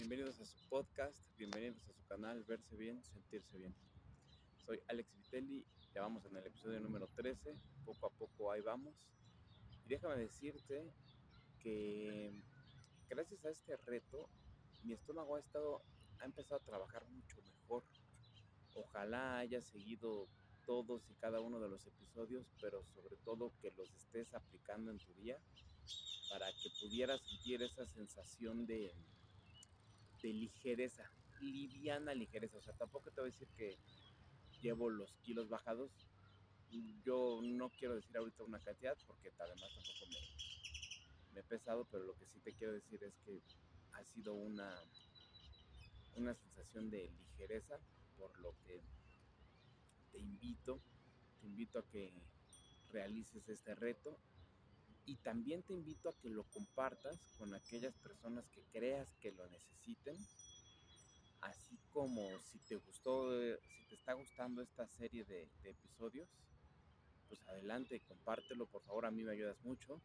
bienvenidos a su podcast, bienvenidos a su canal Verse Bien, Sentirse Bien. Soy Alex Vitelli, ya vamos en el episodio número 13, poco a poco ahí vamos. Y déjame decirte que gracias a este reto, mi estómago ha estado, ha empezado a trabajar mucho mejor. Ojalá haya seguido todos y cada uno de los episodios, pero sobre todo que los estés aplicando en tu día para que pudieras sentir esa sensación de, de ligereza, liviana ligereza. O sea, tampoco te voy a decir que llevo los kilos bajados. Yo no quiero decir ahorita una cantidad porque además tampoco me, me he pesado, pero lo que sí te quiero decir es que ha sido una, una sensación de ligereza, por lo que te invito, te invito a que realices este reto y también te invito a que lo compartas con aquellas personas que creas que lo necesiten. Así como si te gustó, si te está gustando esta serie de, episodios, pues adelante, compártelo, por favor, a mí me ayudas mucho.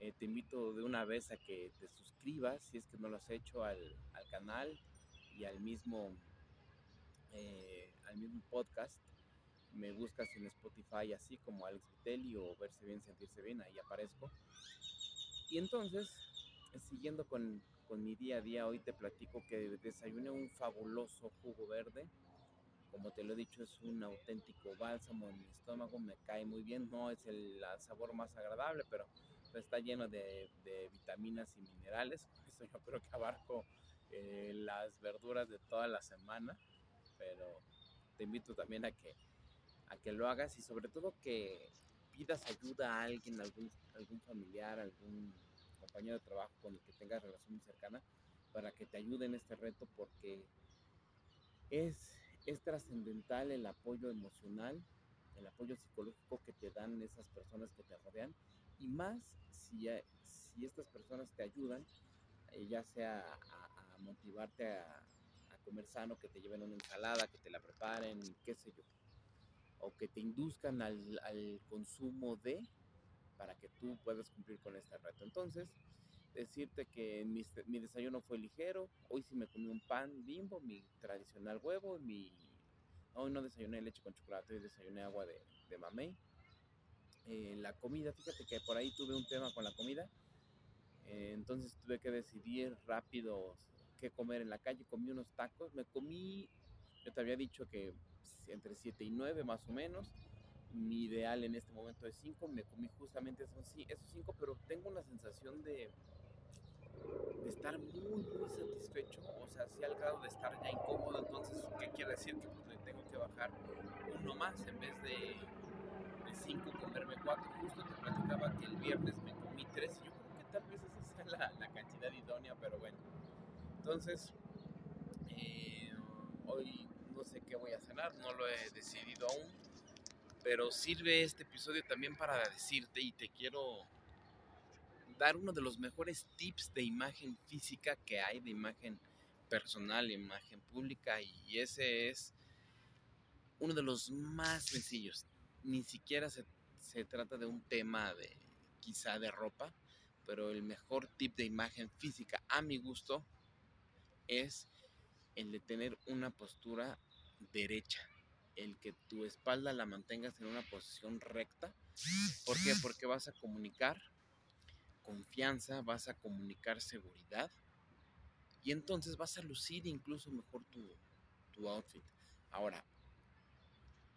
Eh, te invito de una vez a que te suscribas, si es que no lo has hecho, al, canal y al mismo, eh, al mismo podcast me buscas en Spotify así como Alex Vitelli o Verse Bien, Sentirse Bien, ahí aparezco. Y entonces, siguiendo con, con mi día a día, hoy te platico que desayuné un fabuloso jugo verde. Como te lo he dicho, es un auténtico bálsamo en mi estómago, me cae muy bien. No es el, sabor más agradable, pero está lleno de, de, vitaminas y minerales. Eso yo creo que abarco eh, las verduras de toda la semana. Pero te invito también a que a que lo hagas y sobre todo que pidas ayuda a alguien, algún, algún familiar, algún compañero de trabajo con el que tengas relación muy cercana para que te ayude en este reto porque es, es trascendental el apoyo emocional, el apoyo psicológico que te dan esas personas que te rodean y más si, si estas personas te ayudan, eh, ya sea a, motivarte a, a, comer sano, que te lleven una ensalada, que te la preparen, qué sé yo o que te induzcan al, al consumo de para que tú puedas cumplir con este reto. Entonces, decirte que mi, mi, desayuno fue ligero. Hoy sí me comí un pan bimbo, mi tradicional huevo, mi... Hoy no desayuné leche con chocolate, hoy desayuné agua de, de mamey. Eh, la comida, fíjate que por ahí tuve un tema con la comida. Eh, entonces tuve que decidir rápido qué comer en la calle. Comí unos tacos. Me comí, yo te había dicho que entre 7 y 9 más o menos. Mi ideal en este momento es 5. Me comí justamente esos 5, pero tengo una sensación de, estar muy, muy satisfecho. O sea, si al grado de estar ya incómodo. Entonces, ¿qué quiere decir? Que pues, tengo que bajar uno más en vez de 5 comerme 4. Justo te platicaba que el viernes me comí 3 y yo creo que tal vez esa sea la, la cantidad idónea, pero bueno. Entonces, eh, hoy no sé qué voy a cenar, no lo he decidido aún, pero sirve este episodio también para decirte y te quiero dar uno de los mejores tips de imagen física que hay, de imagen personal, imagen pública, y ese es uno de los más sencillos. Ni siquiera se, se trata de un tema de quizá de ropa, pero el mejor tip de imagen física a mi gusto es el de tener una postura derecha, el que tu espalda la mantengas en una posición recta. ¿Por qué? Porque vas a comunicar confianza, vas a comunicar seguridad y entonces vas a lucir incluso mejor tu, tu outfit. Ahora,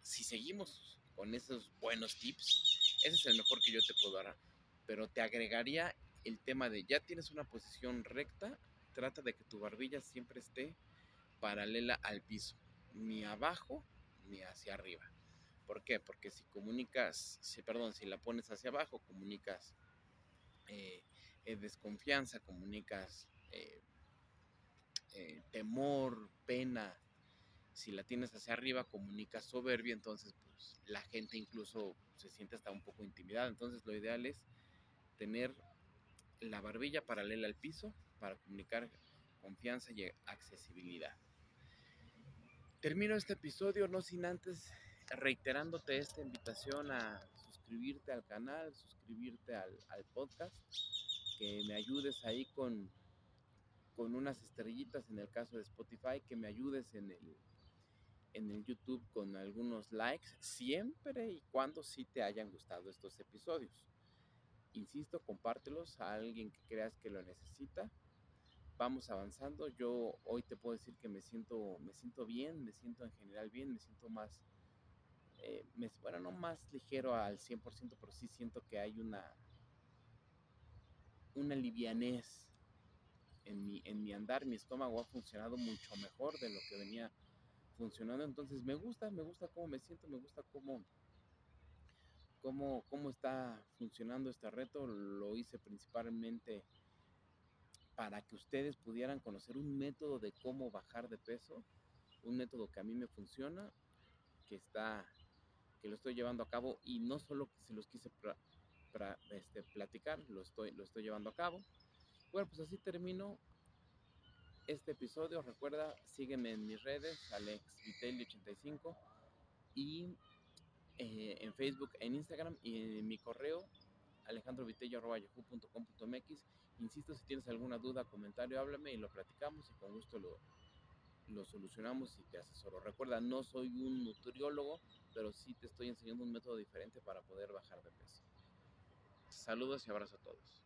si seguimos con esos buenos tips, ese es el mejor que yo te puedo dar. Pero te agregaría el tema de ya tienes una posición recta, trata de que tu barbilla siempre esté paralela al piso ni abajo ni hacia arriba. ¿Por qué? Porque si comunicas, si, perdón, si la pones hacia abajo, comunicas eh, eh, desconfianza, comunicas eh, temor, pena. Si la tienes hacia arriba, comunicas soberbia, entonces pues, la gente incluso se siente hasta un poco intimidada. Entonces lo ideal es tener la barbilla paralela al piso para comunicar confianza y accesibilidad. Termino este episodio no sin antes reiterándote esta invitación a suscribirte al canal, suscribirte al, podcast, que me ayudes ahí con, con unas estrellitas en el caso de Spotify, que me ayudes en el, en el YouTube con algunos likes, siempre y cuando sí te hayan gustado estos episodios. Insisto, compártelos a alguien que creas que lo necesita. Vamos avanzando. Yo hoy te puedo decir que me siento, me siento bien, me siento en general bien, me siento más, eh, bueno, no más ligero al 100%, pero sí siento que hay una, una livianez en mi, en mi andar. Mi estómago ha funcionado mucho mejor de lo que venía funcionando. Entonces me gusta, me gusta cómo me siento, me gusta cómo, cómo, cómo está funcionando este reto. Lo hice principalmente para que ustedes pudieran conocer un método de cómo bajar de peso, un método que a mí me funciona, que está, que lo estoy llevando a cabo y no solo se los quise para este, platicar, lo estoy, lo estoy llevando a cabo. Bueno, pues así termino este episodio. Recuerda, sígueme en mis redes, AlexVitelli85 y eh, en Facebook, en Instagram y en mi correo alejandrovitello.yahoo.com.mx. Insisto, si tienes alguna duda, comentario, háblame y lo platicamos y con gusto lo, lo solucionamos y te asesoro. Recuerda, no soy un nutriólogo, pero sí te estoy enseñando un método diferente para poder bajar de peso. Saludos y abrazo a todos.